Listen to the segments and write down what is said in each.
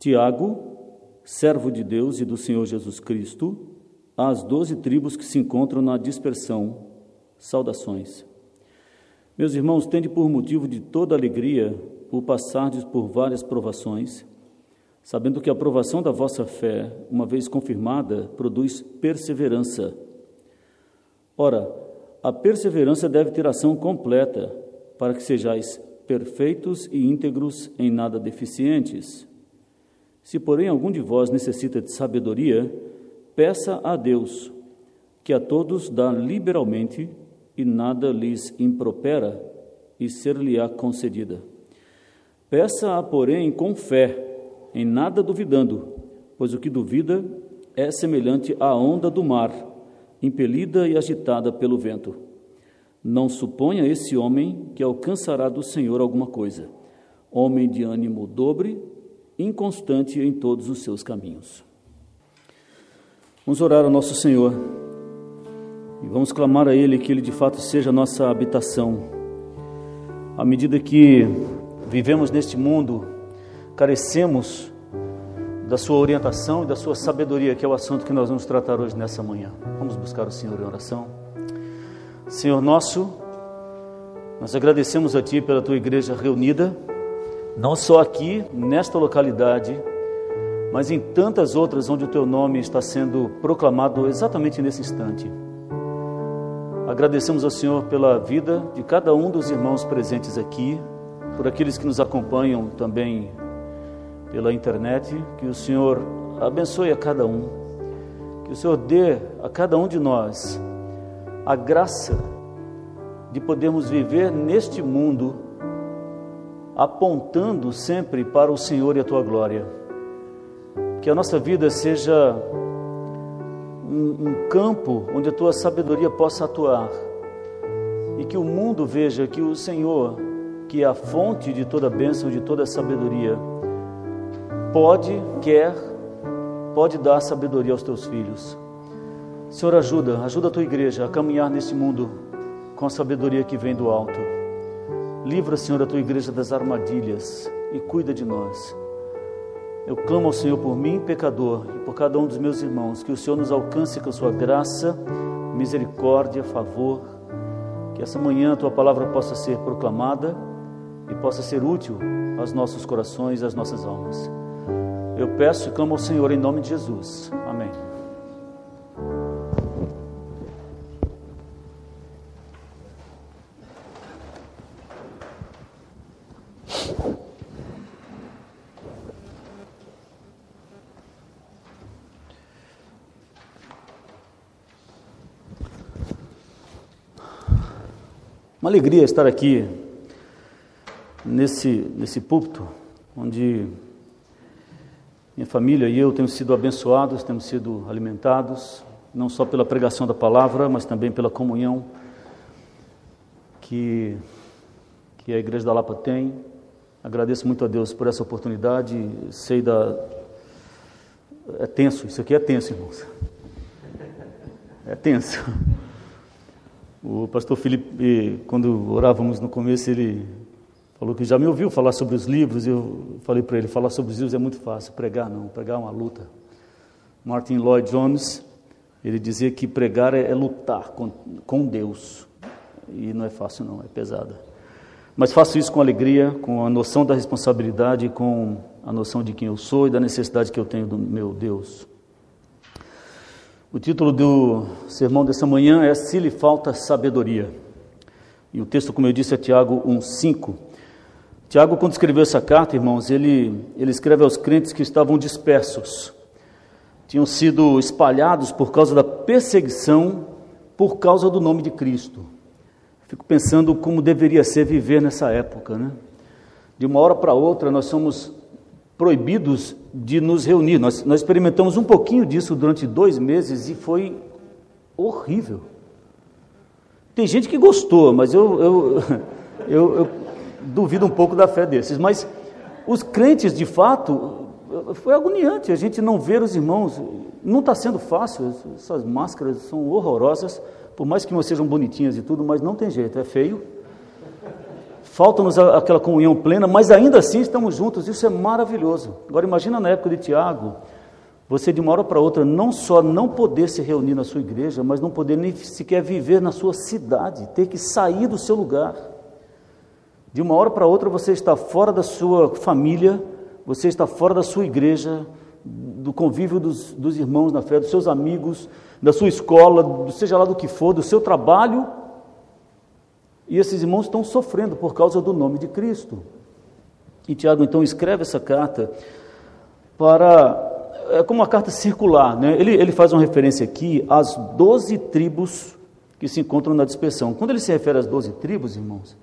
Tiago, servo de Deus e do Senhor Jesus Cristo, às doze tribos que se encontram na dispersão, saudações. Meus irmãos, tende por motivo de toda alegria o passardes por várias provações, sabendo que a provação da vossa fé, uma vez confirmada, produz perseverança. Ora, a perseverança deve ter ação completa, para que sejais perfeitos e íntegros, em nada deficientes. Se, porém, algum de vós necessita de sabedoria, peça a Deus, que a todos dá liberalmente e nada lhes impropera, e ser-lhe-á concedida. Peça-a, porém, com fé, em nada duvidando, pois o que duvida é semelhante à onda do mar, impelida e agitada pelo vento. Não suponha esse homem que alcançará do Senhor alguma coisa. Homem de ânimo dobre, inconstante em todos os seus caminhos. Vamos orar ao nosso Senhor e vamos clamar a Ele que Ele de fato seja a nossa habitação. À medida que vivemos neste mundo, carecemos da Sua orientação e da Sua sabedoria, que é o assunto que nós vamos tratar hoje nessa manhã. Vamos buscar o Senhor em oração. Senhor nosso, nós agradecemos a Ti pela Tua igreja reunida, não só aqui, nesta localidade, mas em tantas outras onde o Teu nome está sendo proclamado exatamente nesse instante. Agradecemos ao Senhor pela vida de cada um dos irmãos presentes aqui, por aqueles que nos acompanham também pela internet, que o Senhor abençoe a cada um, que o Senhor dê a cada um de nós a graça de podermos viver neste mundo apontando sempre para o Senhor e a tua glória. Que a nossa vida seja um, um, campo onde a tua sabedoria possa atuar e que o mundo veja que o Senhor, que é a fonte de toda bênção, de toda sabedoria, pode, quer, pode dar sabedoria aos teus filhos. Senhor, ajuda, ajuda a tua igreja a caminhar nesse mundo com a sabedoria que vem do alto. Livra, Senhor, a tua igreja das armadilhas e cuida de nós. Eu clamo ao Senhor por mim, pecador, e por cada um dos meus irmãos, que o Senhor nos alcance com a sua graça, misericórdia, favor, que essa manhã a tua palavra possa ser proclamada e possa ser útil aos nossos corações e às nossas almas. Eu peço e clamo ao Senhor em nome de Jesus. Amém. Uma alegria estar aqui nesse, nesse púlpito, onde minha família e eu temos sido abençoados, temos sido alimentados, não só pela pregação da palavra, mas também pela comunhão que, que a Igreja da Lapa tem. Agradeço muito a Deus por essa oportunidade. Sei da. É tenso, isso aqui é tenso, irmãos. É tenso. O pastor Felipe, quando orávamos no começo, ele falou que já me ouviu falar sobre os livros. Eu falei para ele: falar sobre os livros é muito fácil, pregar não, pregar é uma luta. Martin Lloyd Jones, ele dizia que pregar é, é lutar com, com Deus. E não é fácil, não, é pesada. Mas faço isso com alegria, com a noção da responsabilidade, com a noção de quem eu sou e da necessidade que eu tenho do meu Deus. O título do sermão dessa manhã é Se lhe falta sabedoria. E o texto, como eu disse, é Tiago 1,5. Tiago, quando escreveu essa carta, irmãos, ele, ele escreve aos crentes que estavam dispersos, tinham sido espalhados por causa da perseguição, por causa do nome de Cristo. Fico pensando como deveria ser viver nessa época, né? De uma hora para outra, nós somos proibidos de nos reunir. Nós, nós experimentamos um pouquinho disso durante dois meses e foi horrível. Tem gente que gostou, mas eu, eu, eu, eu duvido um pouco da fé desses. Mas os crentes, de fato, foi agoniante a gente não ver os irmãos. Não está sendo fácil, essas máscaras são horrorosas, por mais que não sejam bonitinhas e tudo, mas não tem jeito, é feio. Falta-nos aquela comunhão plena, mas ainda assim estamos juntos, isso é maravilhoso. Agora imagina na época de Tiago, você de uma hora para outra não só não poder se reunir na sua igreja, mas não poder nem sequer viver na sua cidade, ter que sair do seu lugar. De uma hora para outra você está fora da sua família, você está fora da sua igreja, do convívio dos, dos irmãos na fé, dos seus amigos, da sua escola, seja lá do que for, do seu trabalho, e esses irmãos estão sofrendo por causa do nome de Cristo. E Tiago então escreve essa carta para. É como uma carta circular, né? ele, ele faz uma referência aqui às doze tribos que se encontram na dispersão. Quando ele se refere às doze tribos, irmãos,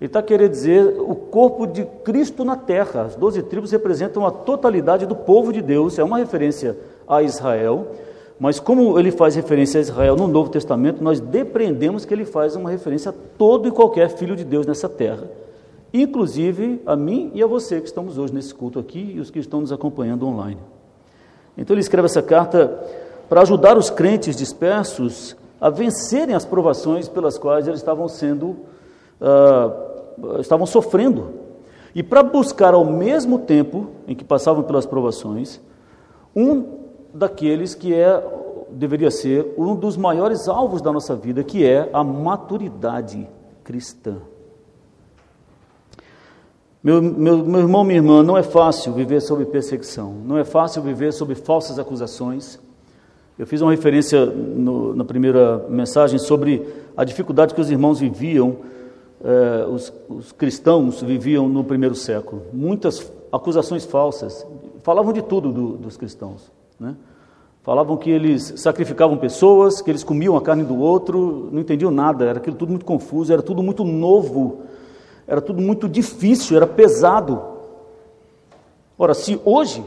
ele está querendo dizer o corpo de Cristo na terra. As doze tribos representam a totalidade do povo de Deus, é uma referência a Israel. Mas como ele faz referência a Israel no Novo Testamento, nós depreendemos que ele faz uma referência a todo e qualquer filho de Deus nessa terra, inclusive a mim e a você que estamos hoje nesse culto aqui e os que estão nos acompanhando online. Então ele escreve essa carta para ajudar os crentes dispersos a vencerem as provações pelas quais eles estavam sendo, uh, estavam sofrendo, e para buscar ao mesmo tempo em que passavam pelas provações, um daqueles que é deveria ser um dos maiores alvos da nossa vida, que é a maturidade cristã. Meu, meu, meu irmão, minha irmã, não é fácil viver sob perseguição, não é fácil viver sob falsas acusações. Eu fiz uma referência no, na primeira mensagem sobre a dificuldade que os irmãos viviam, eh, os, os cristãos viviam no primeiro século. Muitas acusações falsas, falavam de tudo do, dos cristãos. Né? Falavam que eles sacrificavam pessoas, que eles comiam a carne do outro, não entendiam nada, era aquilo tudo muito confuso, era tudo muito novo, era tudo muito difícil, era pesado. Ora, se hoje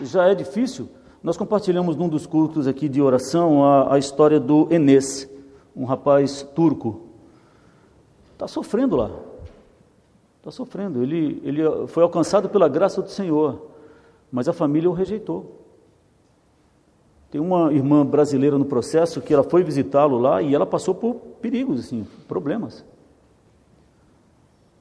já é difícil, nós compartilhamos num dos cultos aqui de oração a, a história do Enes, um rapaz turco. Está sofrendo lá. Está sofrendo. Ele, ele foi alcançado pela graça do Senhor, mas a família o rejeitou. Tem uma irmã brasileira no processo que ela foi visitá-lo lá e ela passou por perigos, assim, problemas.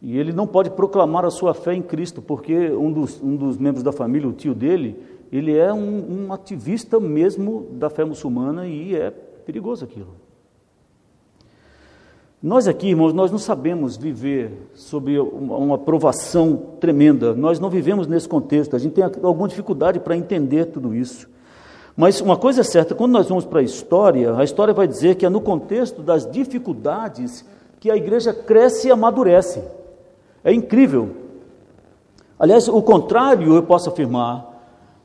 E ele não pode proclamar a sua fé em Cristo, porque um dos, um dos membros da família, o tio dele, ele é um, um ativista mesmo da fé muçulmana e é perigoso aquilo. Nós aqui, irmãos, nós não sabemos viver sob uma provação tremenda. Nós não vivemos nesse contexto. A gente tem alguma dificuldade para entender tudo isso. Mas uma coisa é certa, quando nós vamos para a história, a história vai dizer que é no contexto das dificuldades que a igreja cresce e amadurece. É incrível. Aliás, o contrário eu posso afirmar.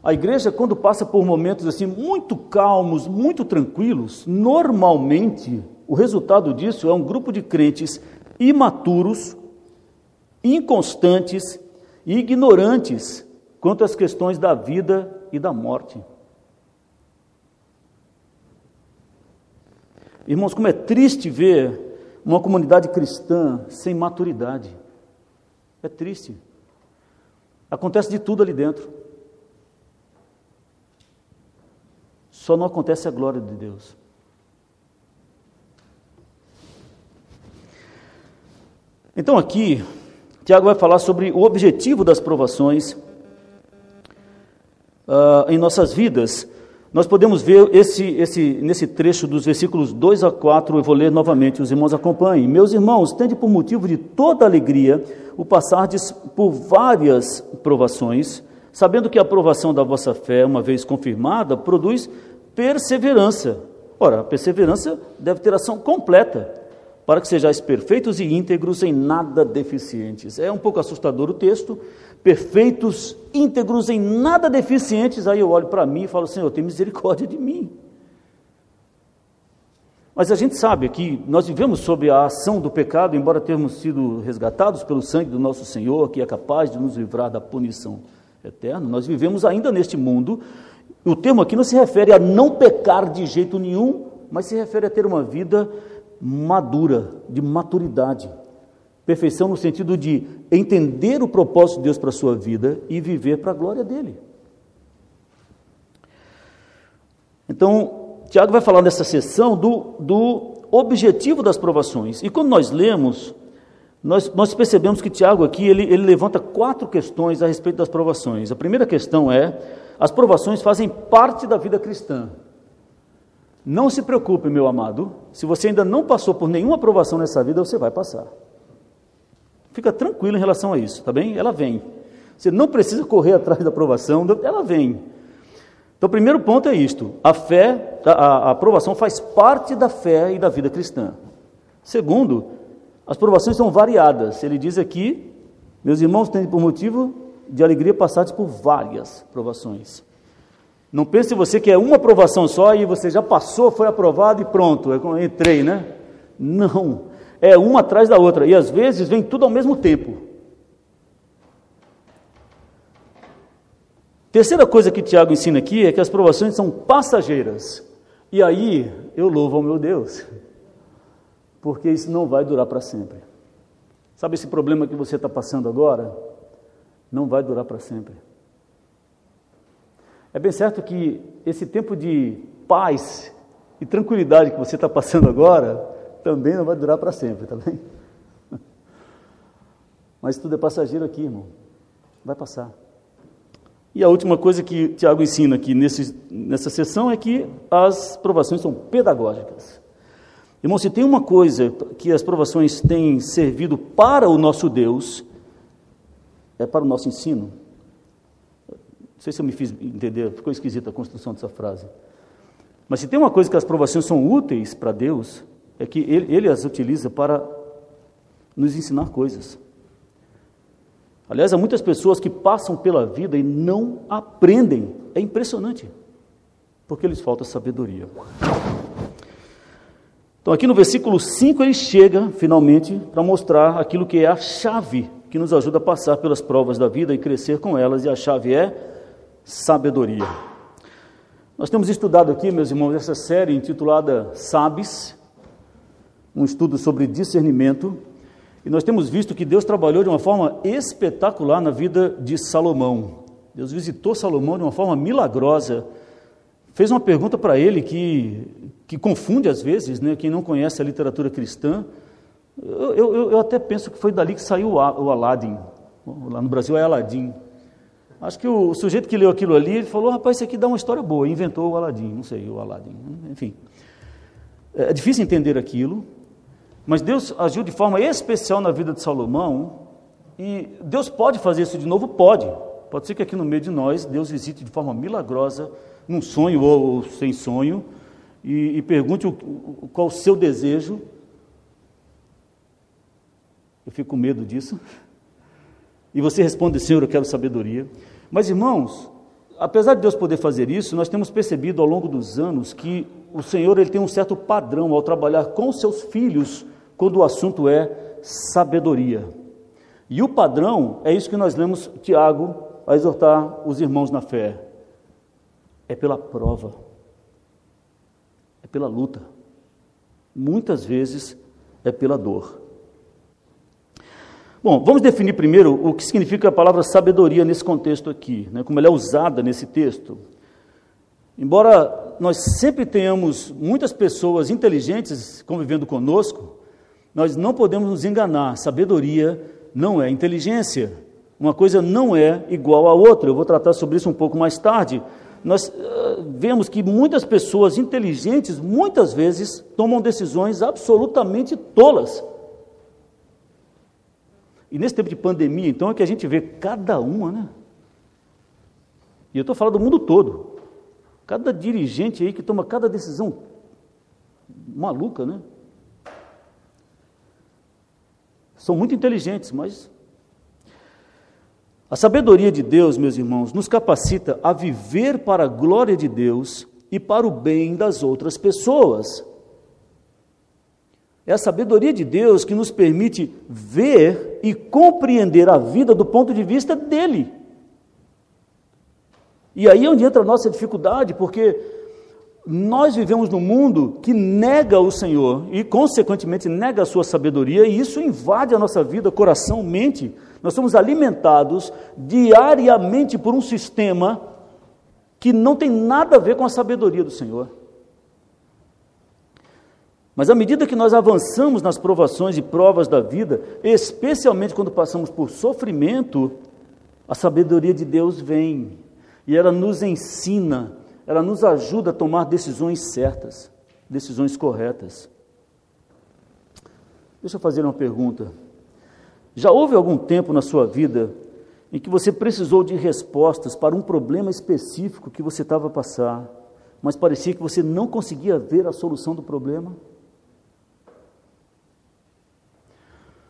A igreja, quando passa por momentos assim muito calmos, muito tranquilos, normalmente o resultado disso é um grupo de crentes imaturos, inconstantes e ignorantes quanto às questões da vida e da morte. Irmãos, como é triste ver uma comunidade cristã sem maturidade. É triste. Acontece de tudo ali dentro. Só não acontece a glória de Deus. Então aqui, Tiago vai falar sobre o objetivo das provações uh, em nossas vidas. Nós podemos ver esse, esse, nesse trecho dos versículos 2 a 4, eu vou ler novamente, os irmãos acompanhem. Meus irmãos, tende por motivo de toda alegria o passardes por várias provações, sabendo que a aprovação da vossa fé, uma vez confirmada, produz perseverança. Ora, a perseverança deve ter ação completa, para que sejais perfeitos e íntegros em nada deficientes. É um pouco assustador o texto, perfeitos, íntegros, em nada deficientes. Aí eu olho para mim e falo, Senhor, tem misericórdia de mim. Mas a gente sabe que nós vivemos sob a ação do pecado, embora tenhamos sido resgatados pelo sangue do nosso Senhor, que é capaz de nos livrar da punição eterna, nós vivemos ainda neste mundo. O termo aqui não se refere a não pecar de jeito nenhum, mas se refere a ter uma vida madura, de maturidade. Perfeição no sentido de entender o propósito de Deus para a sua vida e viver para a glória dele. Então, Tiago vai falar nessa sessão do, do objetivo das provações. E quando nós lemos Nós, nós percebemos que Tiago aqui ele, ele levanta quatro questões a respeito das provações. A primeira questão é: as provações fazem parte da vida cristã. Não se preocupe, meu amado, se você ainda não passou por nenhuma provação nessa vida, você vai passar. Fica tranquilo em relação a isso, tá bem? Ela vem. Você não precisa correr atrás da aprovação, ela vem. Então, o primeiro ponto é isto: a fé, a, a aprovação faz parte da fé e da vida cristã. Segundo, as provações são variadas. Ele diz aqui, meus irmãos, têm por motivo de alegria passados por várias provações. Não pense você que é uma aprovação só e você já passou, foi aprovado e pronto, é entrei, né? Não, é uma atrás da outra e às vezes vem tudo ao mesmo tempo. Terceira coisa que Tiago ensina aqui é que as provações são passageiras. E aí eu louvo ao meu Deus, porque isso não vai durar para sempre. Sabe esse problema que você está passando agora? Não vai durar para sempre. É bem certo que esse tempo de paz e tranquilidade que você está passando agora também não vai durar para sempre, tá bem? Mas tudo é passageiro aqui, irmão. Vai passar. E a última coisa que Tiago ensina aqui nesse, nessa sessão é que as provações são pedagógicas. Irmão, se tem uma coisa que as provações têm servido para o nosso Deus, é para o nosso ensino. Não sei se eu me fiz entender, ficou esquisita a construção dessa frase. Mas se tem uma coisa que as provações são úteis para Deus, é que ele, ele as utiliza para nos ensinar coisas. Aliás, há muitas pessoas que passam pela vida e não aprendem. É impressionante. Porque lhes falta sabedoria. Então, aqui no versículo 5, ele chega finalmente para mostrar aquilo que é a chave que nos ajuda a passar pelas provas da vida e crescer com elas, e a chave é sabedoria. Nós temos estudado aqui, meus irmãos, essa série intitulada Sabes, um estudo sobre discernimento, e nós temos visto que Deus trabalhou de uma forma espetacular na vida de Salomão. Deus visitou Salomão de uma forma milagrosa. Fez uma pergunta para ele que, que confunde às vezes, né, quem não conhece a literatura cristã. Eu, eu, eu até penso que foi dali que saiu o Aladdin. Lá no Brasil é Aladdin. Acho que o, sujeito que leu aquilo ali, ele falou, rapaz, isso aqui dá uma história boa, inventou o Aladdin, não sei, o Aladdin, enfim. É difícil entender aquilo, mas Deus agiu de forma especial na vida de Salomão, e Deus pode fazer isso de novo? Pode. Pode ser que aqui no meio de nós Deus visite de forma milagrosa, num sonho ou sem sonho, e, e pergunte o, o, qual o seu desejo. Eu fico com medo disso. E você responde, Senhor, eu quero sabedoria. Mas, irmãos, apesar de Deus poder fazer isso, nós temos percebido ao longo dos anos que o Senhor ele tem um certo padrão ao trabalhar com seus filhos quando o assunto é sabedoria. E o padrão é isso que nós lemos Tiago a exortar os irmãos na fé. É pela prova. É pela luta. Muitas vezes é pela dor. Bom, vamos definir primeiro o que significa a palavra sabedoria nesse contexto aqui, né, como ela é usada nesse texto. Embora nós sempre tenhamos muitas pessoas inteligentes convivendo conosco, nós não podemos nos enganar. Sabedoria não é inteligência. Uma coisa não é igual à outra. Eu vou tratar sobre isso um pouco mais tarde. Nós uh, vemos que muitas pessoas inteligentes, muitas vezes, tomam decisões absolutamente tolas. E nesse tempo de pandemia, então, é que a gente vê cada uma, né? E eu estou falando do mundo todo. Cada dirigente aí que toma cada decisão maluca, né? São muito inteligentes, mas. A sabedoria de Deus, meus irmãos, nos capacita a viver para a glória de Deus e para o bem das outras pessoas. É a sabedoria de Deus que nos permite ver e compreender a vida do ponto de vista dele. E aí é onde entra a nossa dificuldade, porque nós vivemos num mundo que nega o Senhor e, consequentemente, nega a sua sabedoria, e isso invade a nossa vida, coração, mente. Nós somos alimentados diariamente por um sistema que não tem nada a ver com a sabedoria do Senhor. Mas à medida que nós avançamos nas provações e provas da vida, especialmente quando passamos por sofrimento, a sabedoria de Deus vem e ela nos ensina, ela nos ajuda a tomar decisões certas, decisões corretas. Deixa eu fazer uma pergunta. Já houve algum tempo na sua vida em que você precisou de respostas para um problema específico que você estava a passar, mas parecia que você não conseguia ver a solução do problema?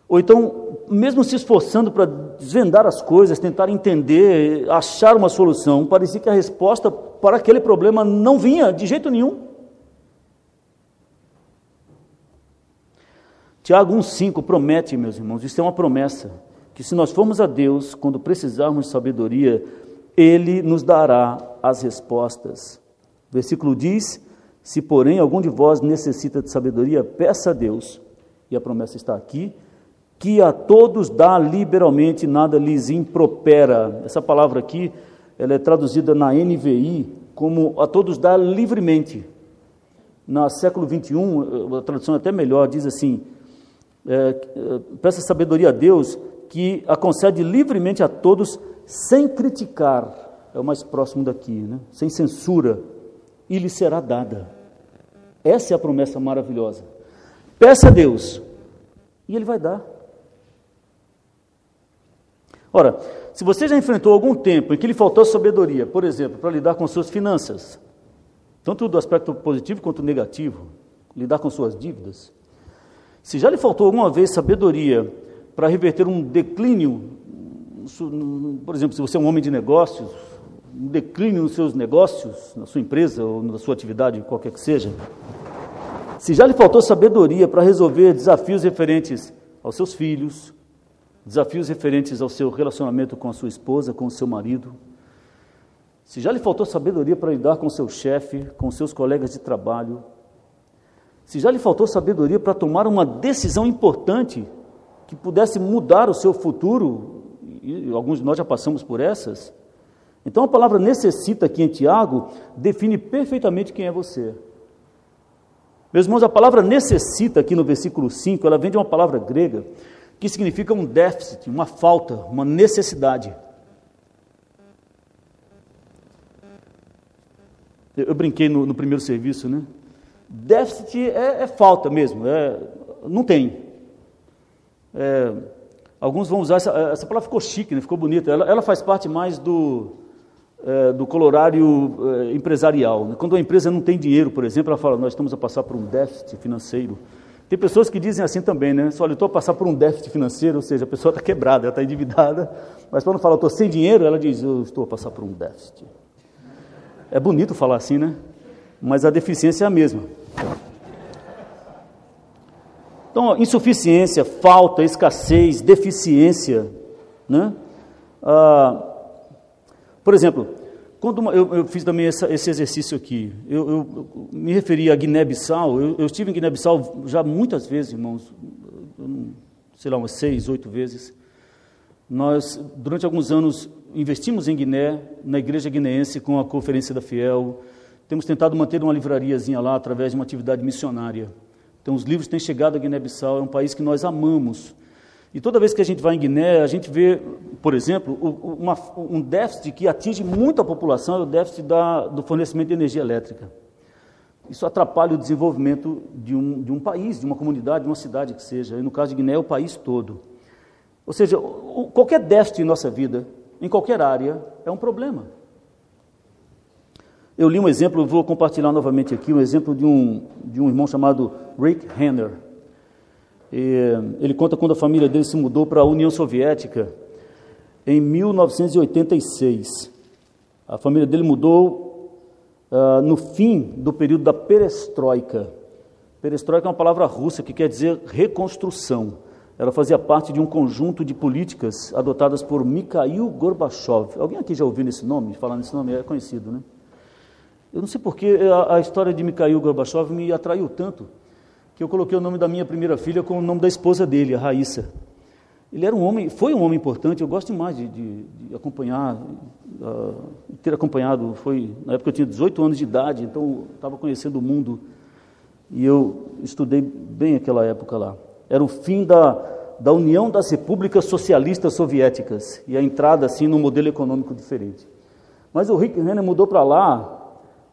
Ou então, mesmo se esforçando para desvendar as coisas, tentar entender, achar uma solução, parecia que a resposta para aquele problema não vinha de jeito nenhum. Tiago 1,5 promete, meus irmãos, isso é uma promessa, que se nós formos a Deus, quando precisarmos de sabedoria, Ele nos dará as respostas. O versículo diz: Se, porém, algum de vós necessita de sabedoria, peça a Deus, e a promessa está aqui, que a todos dá liberalmente, nada lhes impropera. Essa palavra aqui, ela é traduzida na NVI como a todos dá livremente. Na século 21, a tradução é até melhor, diz assim: é, peça sabedoria a Deus que a concede livremente a todos, sem criticar, é o mais próximo daqui, né? sem censura, e lhe será dada. Essa é a promessa maravilhosa. Peça a Deus, e Ele vai dar. Ora, se você já enfrentou algum tempo em que lhe faltou sabedoria, por exemplo, para lidar com suas finanças, tanto do aspecto positivo quanto negativo, lidar com suas dívidas, se já lhe faltou alguma vez sabedoria para reverter um declínio, por exemplo, se você é um homem de negócios, um declínio nos seus negócios, na sua empresa ou na sua atividade, qualquer que seja, se já lhe faltou sabedoria para resolver desafios referentes aos seus filhos, desafios referentes ao seu relacionamento com a sua esposa, com o seu marido. Se já lhe faltou sabedoria para lidar com seu chefe, com seus colegas de trabalho, se já lhe faltou sabedoria para tomar uma decisão importante que pudesse mudar o seu futuro, e alguns de nós já passamos por essas, então a palavra necessita aqui em Tiago define perfeitamente quem é você. Meus irmãos, a palavra necessita aqui no versículo 5, ela vem de uma palavra grega que significa um déficit, uma falta, uma necessidade. Eu, eu brinquei no, no, primeiro serviço, né? Déficit é, é falta mesmo, é, não tem. É, alguns vão usar, essa, essa palavra ficou chique, né? ficou bonita, ela, ela faz parte mais do, é, do colorário é, empresarial. Né? Quando a empresa não tem dinheiro, por exemplo, ela fala, nós estamos a passar por um déficit financeiro. Tem pessoas que dizem assim também, né? Olha, eu estou a passar por um déficit financeiro, ou seja, a pessoa está quebrada, ela está endividada, mas quando fala, eu estou sem dinheiro, ela diz, eu estou a passar por um déficit. É bonito falar assim, né? Mas a deficiência é a mesma. Então, insuficiência, falta, escassez, deficiência, né? Ah, por exemplo, quando eu, eu fiz também essa, esse exercício aqui, eu, eu, me referi a Guiné-Bissau, eu, eu, estive em Guiné-Bissau já muitas vezes, irmãos, sei lá, umas seis, oito vezes. Nós, durante alguns anos, investimos em Guiné, na igreja guineense, com a Conferência da Fiel. Temos tentado manter uma livrariazinha lá através de uma atividade missionária. Então, os livros têm chegado a Guiné-Bissau, é um país que nós amamos. E toda vez que a gente vai em Guiné, a gente vê, por exemplo, uma, um déficit que atinge muito a população, é o déficit da, do fornecimento de energia elétrica. Isso atrapalha o desenvolvimento de um, de um país, de uma comunidade, de uma cidade que seja. E no caso de Guiné, é o país todo. Ou seja, qualquer déficit em nossa vida, em qualquer área, é um problema. Eu li um exemplo, vou compartilhar novamente aqui, um exemplo de um, de um irmão chamado Rick Henner. Ele conta quando a família dele se mudou para a União Soviética em 1986. A família dele mudou uh, no fim do período da perestroika. Perestroika é uma palavra russa que quer dizer reconstrução. Ela fazia parte de um conjunto de políticas adotadas por Mikhail Gorbachev. Alguém aqui já ouviu esse nome? Falar nesse nome é conhecido, né? Eu não sei porque a, a história de Mikhail Gorbachev me atraiu tanto que eu coloquei o nome da minha primeira filha com o nome da esposa dele, a Raíssa. Ele era um homem, foi um homem importante, eu gosto demais de, de, de acompanhar, uh, ter acompanhado, foi, na época eu tinha 18 anos de idade, então estava conhecendo o mundo. e eu estudei bem aquela época lá. Era o fim da, da União das Repúblicas Socialistas Soviéticas e a entrada assim num modelo econômico diferente. Mas o Rick Renner mudou para lá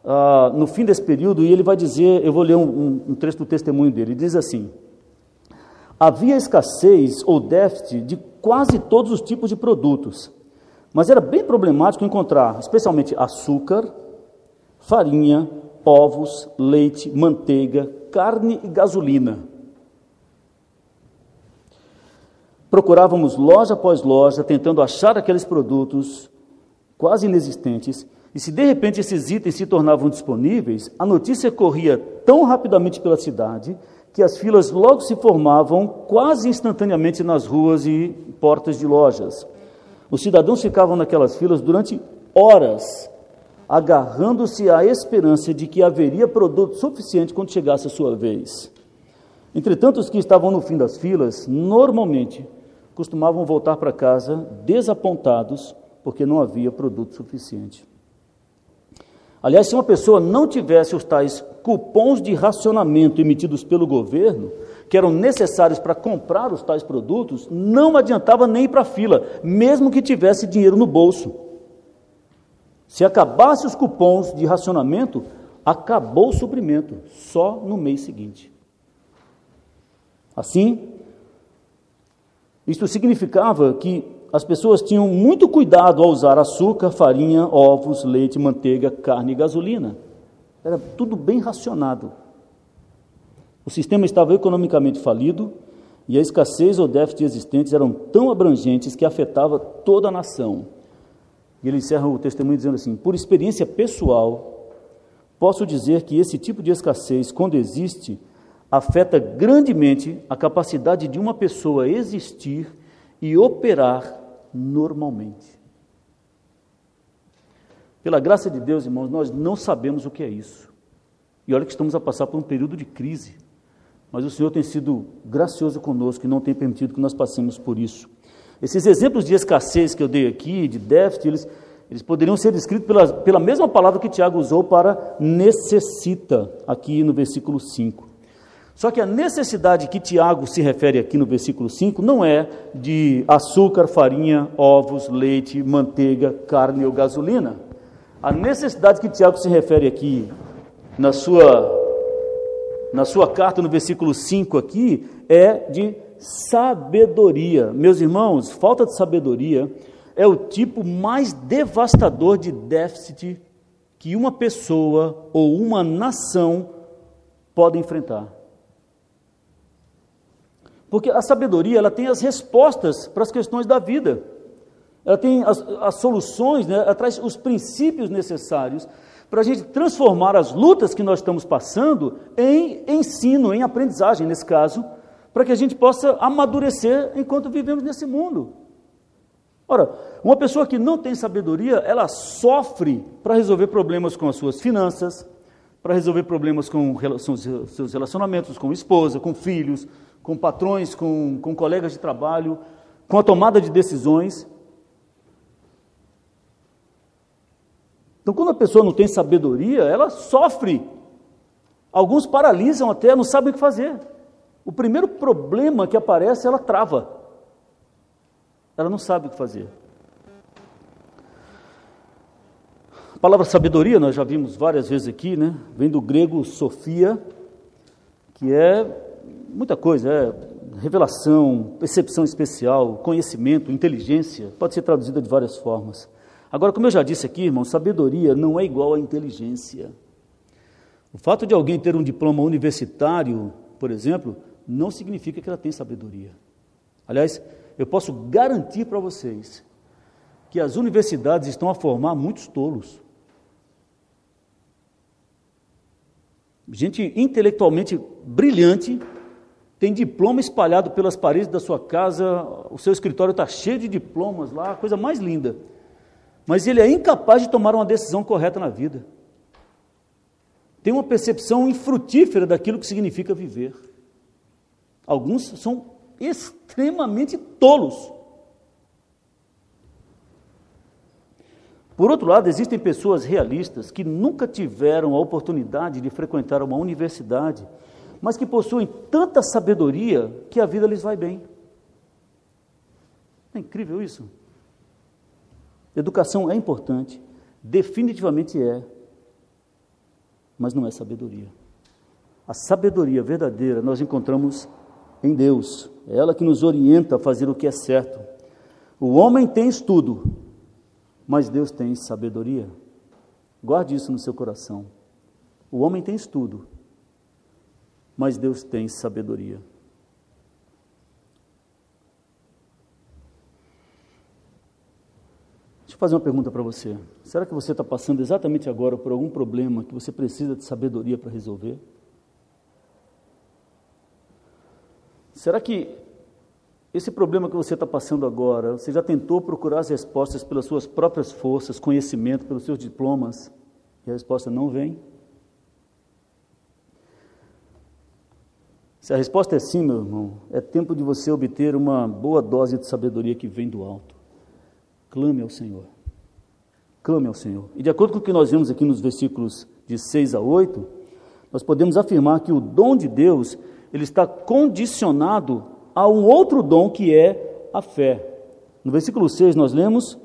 uh, no fim desse período e ele vai dizer, eu vou ler um, um, um trecho do testemunho dele, ele diz assim, havia escassez ou déficit de quase todos os tipos de produtos, mas era bem problemático encontrar, especialmente açúcar, farinha, ovos, leite, manteiga, carne e gasolina. Procurávamos loja após loja, tentando achar aqueles produtos quase inexistentes, e se de repente esses itens se tornavam disponíveis, a notícia corria tão rapidamente pela cidade que as filas logo se formavam quase instantaneamente nas ruas e portas de lojas. Os cidadãos ficavam naquelas filas durante horas, agarrando-se à esperança de que haveria produto suficiente quando chegasse a sua vez. Entretanto, os que estavam no fim das filas, normalmente, costumavam voltar para casa desapontados porque não havia produto suficiente. Aliás, se uma pessoa não tivesse os tais cupons de racionamento emitidos pelo governo, que eram necessários para comprar os tais produtos, não adiantava nem ir para a fila, mesmo que tivesse dinheiro no bolso. Se acabasse os cupons de racionamento, acabou o suprimento, só no mês seguinte. Assim, isso significava que as pessoas tinham muito cuidado ao usar açúcar, farinha, ovos, leite, manteiga, carne e gasolina. Era tudo bem racionado. O sistema estava economicamente falido e a escassez ou déficit existentes eram tão abrangentes que afetava toda a nação. E ele encerra o testemunho dizendo assim: Por experiência pessoal, posso dizer que esse tipo de escassez, quando existe, afeta grandemente a capacidade de uma pessoa existir e operar normalmente. Pela graça de Deus, irmãos, nós não sabemos o que é isso. E olha que estamos a passar por um período de crise. Mas o Senhor tem sido gracioso conosco e não tem permitido que nós passemos por isso. Esses exemplos de escassez que eu dei aqui, de déficit, eles, eles poderiam ser descritos pela, pela mesma palavra que Tiago usou para necessita, aqui no versículo 5. Só que a necessidade que Tiago se refere aqui no versículo 5 não é de açúcar, farinha, ovos, leite, manteiga, carne ou gasolina. A necessidade que Tiago se refere aqui na sua, na sua carta, no versículo 5 aqui, é de sabedoria. Meus irmãos, falta de sabedoria é o tipo mais devastador de déficit que uma pessoa ou uma nação pode enfrentar. Porque a sabedoria ela tem as respostas para as questões da vida. Ela tem as, as soluções, né? ela traz os princípios necessários para a gente transformar as lutas que nós estamos passando em ensino, em aprendizagem, nesse caso, para que a gente possa amadurecer enquanto vivemos nesse mundo. Ora, uma pessoa que não tem sabedoria, ela sofre para resolver problemas com as suas finanças, para resolver problemas com seus relacionamentos com esposa, com filhos, com patrões, com, com colegas de trabalho, com a tomada de decisões. Então, quando a pessoa não tem sabedoria, ela sofre. Alguns paralisam até, não sabem o que fazer. O primeiro problema que aparece, ela trava. Ela não sabe o que fazer. A palavra sabedoria, nós já vimos várias vezes aqui, né? Vem do grego sofia, que é muita coisa, é revelação, percepção especial, conhecimento, inteligência, pode ser traduzida de várias formas. Agora, como eu já disse aqui, irmão, sabedoria não é igual a inteligência. O fato de alguém ter um diploma universitário, por exemplo, não significa que ela tem sabedoria. Aliás, eu posso garantir para vocês que as universidades estão a formar muitos tolos. Gente intelectualmente brilhante tem diploma espalhado pelas paredes da sua casa, o seu escritório está cheio de diplomas lá, coisa mais linda. Mas ele é incapaz de tomar uma decisão correta na vida. Tem uma percepção infrutífera daquilo que significa viver. Alguns são extremamente tolos. Por outro lado, existem pessoas realistas que nunca tiveram a oportunidade de frequentar uma universidade, mas que possuem tanta sabedoria que a vida lhes vai bem. É incrível isso. Educação é importante, definitivamente é, mas não é sabedoria. A sabedoria verdadeira nós encontramos em Deus, é ela que nos orienta a fazer o que é certo. O homem tem estudo, mas Deus tem sabedoria. Guarde isso no seu coração. O homem tem estudo, mas Deus tem sabedoria. Deixa eu fazer uma pergunta para você. Será que você está passando exatamente agora por algum problema que você precisa de sabedoria para resolver? Será que esse problema que você está passando agora, você já tentou procurar as respostas pelas suas próprias forças, conhecimento, pelos seus diplomas, e a resposta não vem? Se a resposta é sim, meu irmão, é tempo de você obter uma boa dose de sabedoria que vem do alto. Clame ao Senhor. Clame ao Senhor. E de acordo com o que nós vemos aqui nos versículos de 6 a 8, nós podemos afirmar que o dom de Deus, ele está condicionado a um outro dom que é a fé. No versículo 6 nós lemos: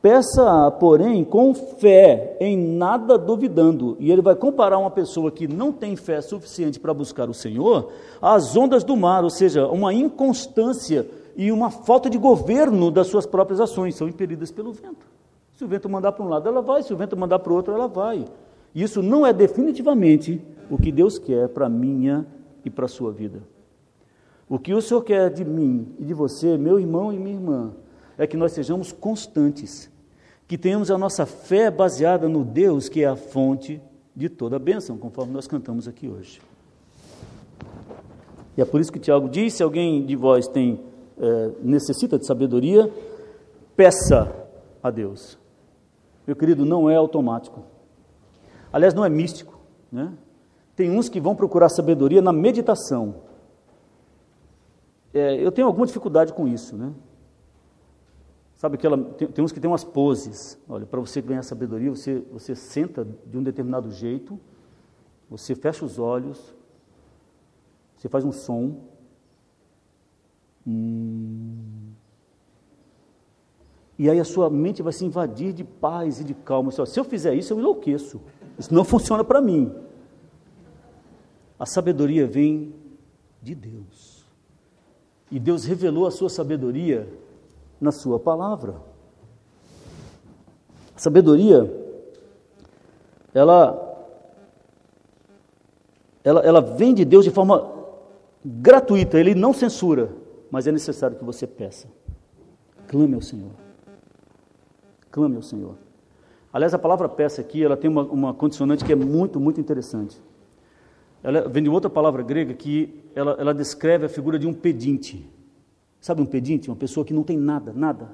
Peça, porém, com fé, em nada duvidando. E ele vai comparar uma pessoa que não tem fé suficiente para buscar o Senhor às ondas do mar, ou seja, uma inconstância e uma falta de governo das suas próprias ações, são impelidas pelo vento. Se o vento mandar para um lado, ela vai, se o vento mandar para o outro, ela vai. Isso não é definitivamente o que Deus quer para a minha e para a sua vida. O que o Senhor quer de mim e de você, meu irmão e minha irmã, é que nós sejamos constantes, que tenhamos a nossa fé baseada no Deus que é a fonte de toda a bênção, conforme nós cantamos aqui hoje. E é por isso que Tiago diz: se alguém de vós tem é, necessita de sabedoria, peça a Deus. Meu querido, não é automático. Aliás, não é místico. Né? Tem uns que vão procurar sabedoria na meditação. É, eu tenho alguma dificuldade com isso, né? Sabe que ela, tem, tem uns que tem umas poses. Olha, para você ganhar sabedoria, você, você senta de um determinado jeito, você fecha os olhos, você faz um som. Hum, e aí a sua mente vai se invadir de paz e de calma. Se eu fizer isso, eu enlouqueço. Isso não funciona para mim. A sabedoria vem de Deus. E Deus revelou a sua sabedoria na sua palavra. A sabedoria, ela, ela, ela vem de Deus de forma gratuita, Ele não censura, mas é necessário que você peça. Clame ao Senhor. Clame ao Senhor. Aliás, a palavra peça aqui, ela tem uma, uma condicionante que é muito, muito interessante. Ela vem de outra palavra grega que ela, ela descreve a figura de um pedinte. Sabe um pedinte? Uma pessoa que não tem nada, nada.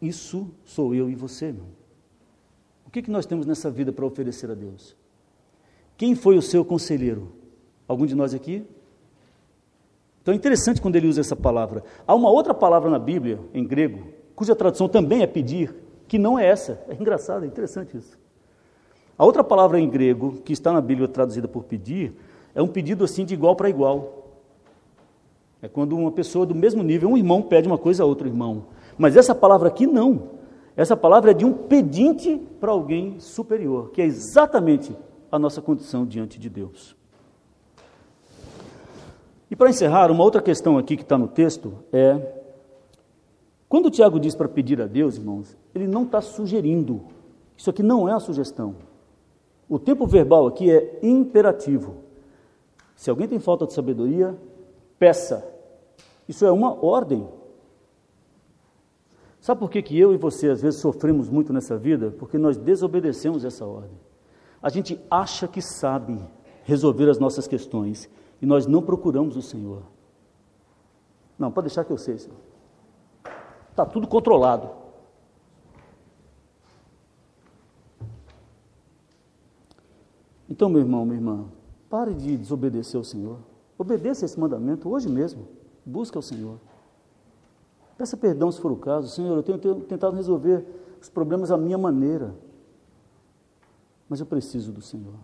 Isso sou eu e você, irmão. O que, que nós temos nessa vida para oferecer a Deus? Quem foi o seu conselheiro? Algum de nós aqui? Então é interessante quando ele usa essa palavra. Há uma outra palavra na Bíblia, em grego, cuja tradução também é pedir, que não é essa. É engraçado, é interessante isso. A outra palavra em grego, que está na Bíblia traduzida por pedir, é um pedido assim de igual para igual. É quando uma pessoa do mesmo nível, um irmão pede uma coisa a outro irmão. Mas essa palavra aqui não. Essa palavra é de um pedinte para alguém superior, que é exatamente a nossa condição diante de Deus. E para encerrar, uma outra questão aqui que está no texto é: quando o Tiago diz para pedir a Deus, irmãos, ele não está sugerindo. Isso aqui não é uma sugestão. O tempo verbal aqui é imperativo. Se alguém tem falta de sabedoria, peça. Isso é uma ordem. Sabe por que, que eu e você às vezes sofremos muito nessa vida? Porque nós desobedecemos essa ordem. A gente acha que sabe resolver as nossas questões e nós não procuramos o Senhor. Não, pode deixar que eu sei, Senhor. Está tudo controlado. Então, meu irmão, minha irmã, pare de desobedecer ao Senhor. Obedeça esse mandamento hoje mesmo. Busca o Senhor. Peça perdão se for o caso. Senhor, eu tenho tentado resolver os problemas à minha maneira. Mas eu preciso do Senhor.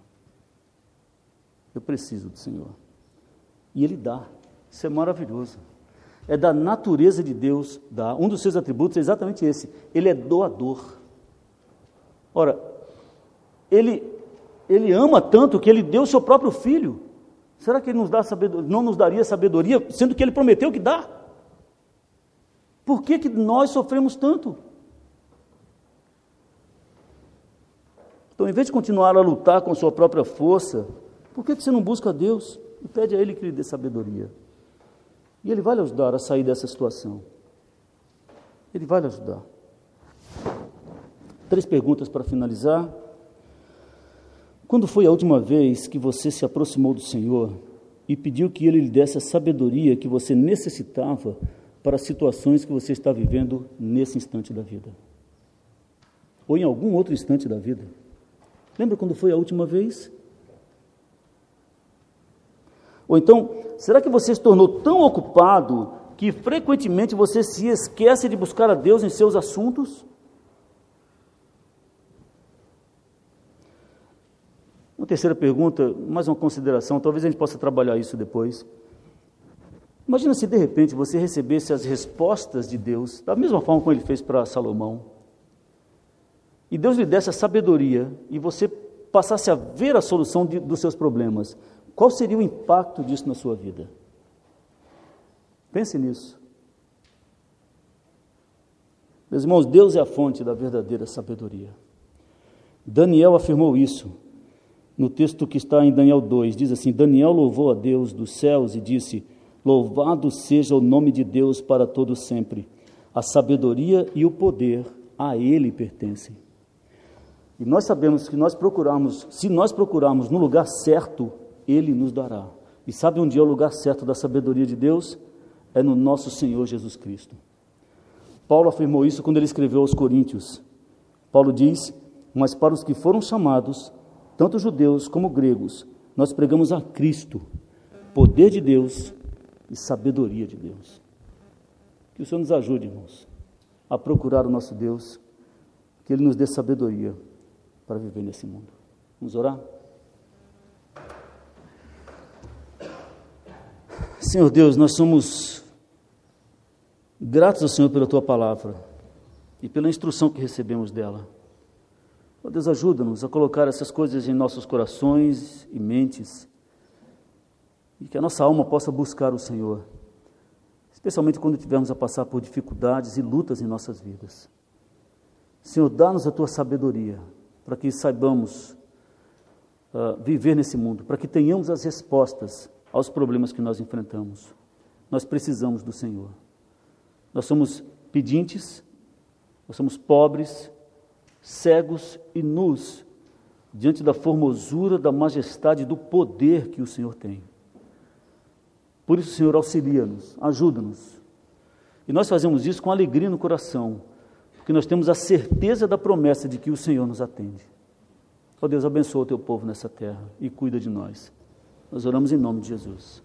Eu preciso do Senhor. E Ele dá. Isso é maravilhoso. É da natureza de Deus dar. Um dos seus atributos é exatamente esse. Ele é doador. Ora, Ele, ele ama tanto que Ele deu o seu próprio filho. Será que Ele nos dá não nos daria sabedoria, sendo que Ele prometeu que dá? Por que, que nós sofremos tanto? Então, em vez de continuar a lutar com sua própria força, por que, que você não busca a Deus e pede a Ele que lhe dê sabedoria? E Ele vai lhe ajudar a sair dessa situação. Ele vai lhe ajudar. Três perguntas para finalizar. Quando foi a última vez que você se aproximou do Senhor e pediu que Ele lhe desse a sabedoria que você necessitava para as situações que você está vivendo nesse instante da vida? Ou em algum outro instante da vida? Lembra quando foi a última vez? Ou então, será que você se tornou tão ocupado que frequentemente você se esquece de buscar a Deus em seus assuntos? Uma terceira pergunta, mais uma consideração, talvez a gente possa trabalhar isso depois. Imagina se de repente você recebesse as respostas de Deus, da mesma forma como ele fez para Salomão, e Deus lhe desse a sabedoria e você passasse a ver a solução de, dos seus problemas. Qual seria o impacto disso na sua vida? Pense nisso. Meus irmãos, Deus é a fonte da verdadeira sabedoria. Daniel afirmou isso no texto que está em Daniel 2. Diz assim: Daniel louvou a Deus dos céus e disse: Louvado seja o nome de Deus para todo sempre. A sabedoria e o poder a ele pertencem. E nós sabemos que nós procuramos, se nós procurarmos no lugar certo, ele nos dará. E sabe onde é o lugar certo da sabedoria de Deus? É no nosso Senhor Jesus Cristo. Paulo afirmou isso quando ele escreveu aos Coríntios. Paulo diz: Mas para os que foram chamados, tanto judeus como gregos, nós pregamos a Cristo, poder de Deus e sabedoria de Deus. Que o Senhor nos ajude, irmãos, a procurar o nosso Deus, que Ele nos dê sabedoria para viver nesse mundo. Vamos orar? Senhor Deus, nós somos gratos ao Senhor pela tua palavra e pela instrução que recebemos dela. Oh Deus, ajuda-nos a colocar essas coisas em nossos corações e mentes e que a nossa alma possa buscar o Senhor, especialmente quando tivermos a passar por dificuldades e lutas em nossas vidas. Senhor, dá-nos a tua sabedoria para que saibamos uh, viver nesse mundo, para que tenhamos as respostas aos problemas que nós enfrentamos. Nós precisamos do Senhor. Nós somos pedintes, nós somos pobres, cegos e nus diante da formosura, da majestade, do poder que o Senhor tem. Por isso, Senhor, auxilia-nos, ajuda-nos. E nós fazemos isso com alegria no coração, porque nós temos a certeza da promessa de que o Senhor nos atende. Ó oh Deus, abençoa o teu povo nessa terra e cuida de nós. Nós oramos em nome de Jesus.